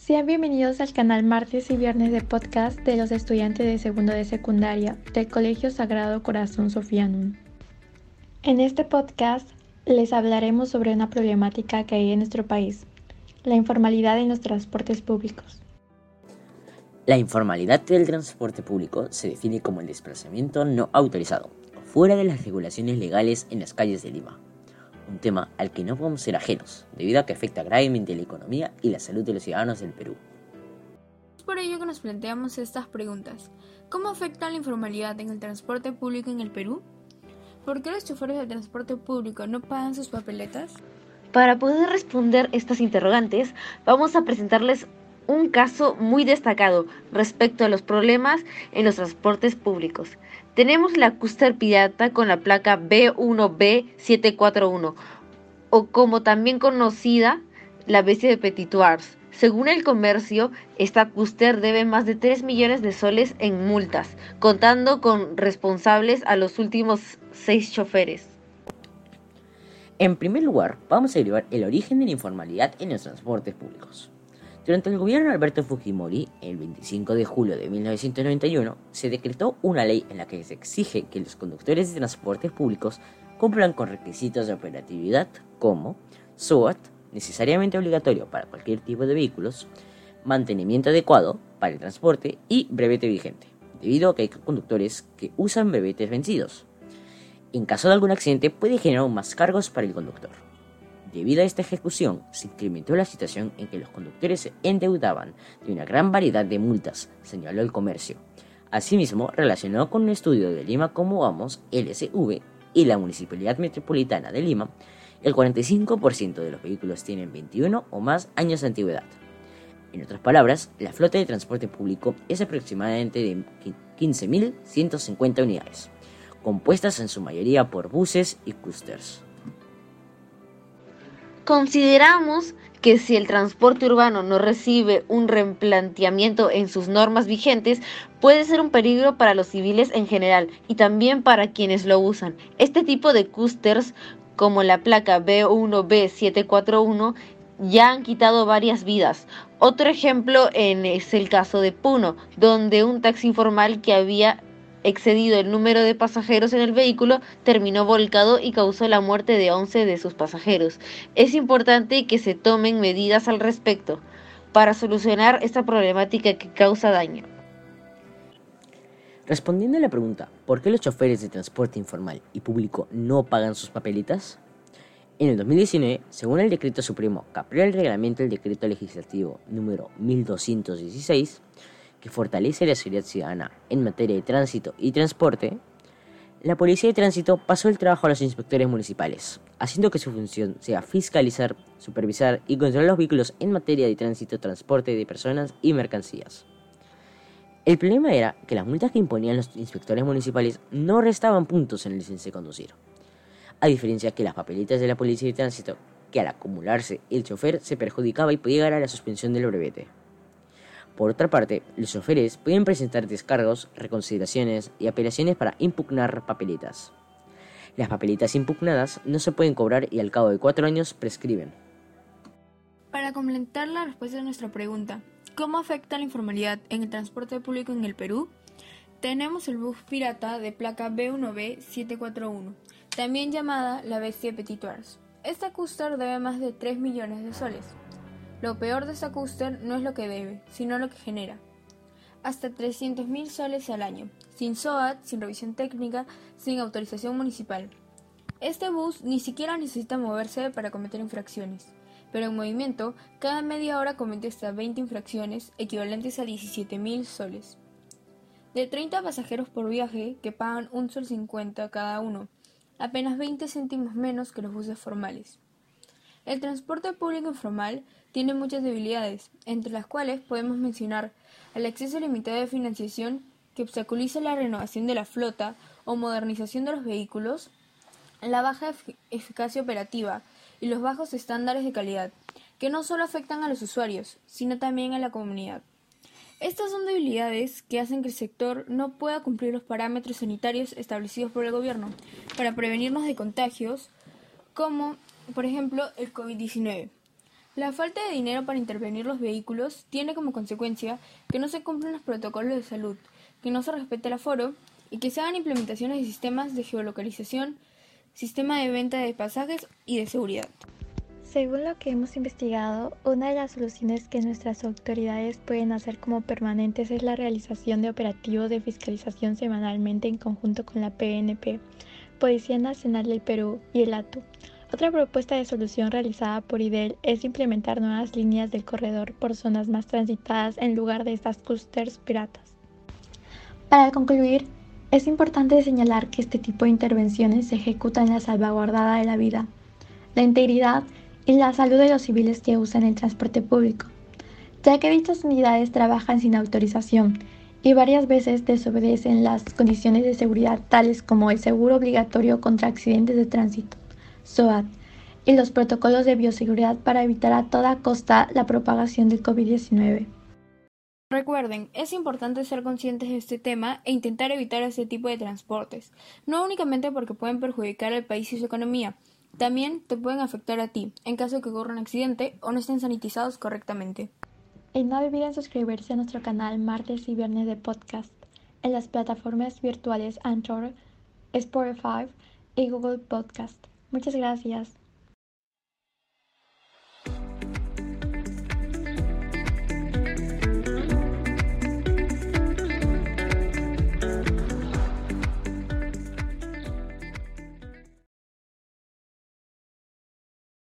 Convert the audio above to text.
Sean bienvenidos al canal martes y viernes de podcast de los estudiantes de segundo de secundaria del Colegio Sagrado Corazón Sofianum. En este podcast les hablaremos sobre una problemática que hay en nuestro país, la informalidad en los transportes públicos. La informalidad del transporte público se define como el desplazamiento no autorizado, fuera de las regulaciones legales en las calles de Lima un tema al que no podemos ser ajenos, debido a que afecta gravemente la economía y la salud de los ciudadanos del Perú. Es por ello que nos planteamos estas preguntas. ¿Cómo afecta la informalidad en el transporte público en el Perú? ¿Por qué los choferes del transporte público no pagan sus papeletas? Para poder responder estas interrogantes, vamos a presentarles un caso muy destacado respecto a los problemas en los transportes públicos. Tenemos la Custer Pirata con la placa B1B741, o como también conocida la bestia de Petitoires. Según el comercio, esta Custer debe más de 3 millones de soles en multas, contando con responsables a los últimos 6 choferes. En primer lugar, vamos a derivar el origen de la informalidad en los transportes públicos. Durante el gobierno de Alberto Fujimori, el 25 de julio de 1991, se decretó una ley en la que se exige que los conductores de transportes públicos cumplan con requisitos de operatividad como SOAT, necesariamente obligatorio para cualquier tipo de vehículos, mantenimiento adecuado para el transporte y brevete vigente, debido a que hay conductores que usan brevetes vencidos. En caso de algún accidente puede generar más cargos para el conductor. Debido a esta ejecución, se incrementó la situación en que los conductores se endeudaban de una gran variedad de multas, señaló el comercio. Asimismo, relacionado con un estudio de Lima como Vamos, LSV, y la Municipalidad Metropolitana de Lima, el 45% de los vehículos tienen 21 o más años de antigüedad. En otras palabras, la flota de transporte público es aproximadamente de 15.150 unidades, compuestas en su mayoría por buses y coasters. Consideramos que si el transporte urbano no recibe un replanteamiento en sus normas vigentes, puede ser un peligro para los civiles en general y también para quienes lo usan. Este tipo de coasters, como la placa B1B741, ya han quitado varias vidas. Otro ejemplo es el caso de Puno, donde un taxi informal que había excedido el número de pasajeros en el vehículo, terminó volcado y causó la muerte de 11 de sus pasajeros. Es importante que se tomen medidas al respecto para solucionar esta problemática que causa daño. Respondiendo a la pregunta, ¿por qué los choferes de transporte informal y público no pagan sus papelitas? En el 2019, según el decreto supremo que aprueba el reglamento del decreto legislativo número 1216, que fortalece la seguridad ciudadana en materia de tránsito y transporte, la Policía de Tránsito pasó el trabajo a los inspectores municipales, haciendo que su función sea fiscalizar, supervisar y controlar los vehículos en materia de tránsito, transporte de personas y mercancías. El problema era que las multas que imponían los inspectores municipales no restaban puntos en la licencia de conducir, a diferencia que las papelitas de la Policía de Tránsito, que al acumularse el chofer se perjudicaba y podía llegar a la suspensión del brevete. Por otra parte, los choferes pueden presentar descargos, reconsideraciones y apelaciones para impugnar papeletas. Las papeletas impugnadas no se pueden cobrar y al cabo de cuatro años prescriben. Para completar la respuesta a nuestra pregunta, ¿cómo afecta la informalidad en el transporte público en el Perú? Tenemos el bus pirata de placa B1B741, también llamada la bestia Petitoires. Esta cúster debe más de 3 millones de soles. Lo peor de esta coaster no es lo que debe, sino lo que genera. Hasta 300.000 soles al año, sin SOAT, sin revisión técnica, sin autorización municipal. Este bus ni siquiera necesita moverse para cometer infracciones, pero en movimiento, cada media hora comete hasta 20 infracciones, equivalentes a 17.000 soles. De 30 pasajeros por viaje, que pagan un sol 50 cada uno, apenas 20 céntimos menos que los buses formales. El transporte público informal tiene muchas debilidades, entre las cuales podemos mencionar el acceso limitado de financiación que obstaculiza la renovación de la flota o modernización de los vehículos, la baja eficacia operativa y los bajos estándares de calidad, que no solo afectan a los usuarios, sino también a la comunidad. Estas son debilidades que hacen que el sector no pueda cumplir los parámetros sanitarios establecidos por el gobierno para prevenirnos de contagios como, por ejemplo, el COVID-19. La falta de dinero para intervenir los vehículos tiene como consecuencia que no se cumplen los protocolos de salud, que no se respete el aforo y que se hagan implementaciones de sistemas de geolocalización, sistema de venta de pasajes y de seguridad. Según lo que hemos investigado, una de las soluciones que nuestras autoridades pueden hacer como permanentes es la realización de operativos de fiscalización semanalmente en conjunto con la PNP, Policía Nacional del Perú y el ATU. Otra propuesta de solución realizada por IDEL es implementar nuevas líneas del corredor por zonas más transitadas en lugar de estas clusters piratas. Para concluir, es importante señalar que este tipo de intervenciones se ejecutan en la salvaguardada de la vida, la integridad y la salud de los civiles que usan el transporte público, ya que dichas unidades trabajan sin autorización y varias veces desobedecen las condiciones de seguridad tales como el seguro obligatorio contra accidentes de tránsito, SOAT, y los protocolos de bioseguridad para evitar a toda costa la propagación del COVID-19. Recuerden, es importante ser conscientes de este tema e intentar evitar este tipo de transportes, no únicamente porque pueden perjudicar al país y su economía, también te pueden afectar a ti en caso de que ocurra un accidente o no estén sanitizados correctamente. Y no olviden suscribirse a nuestro canal martes y viernes de podcast en las plataformas virtuales Anchor, Spotify y Google Podcast. Muchas gracias.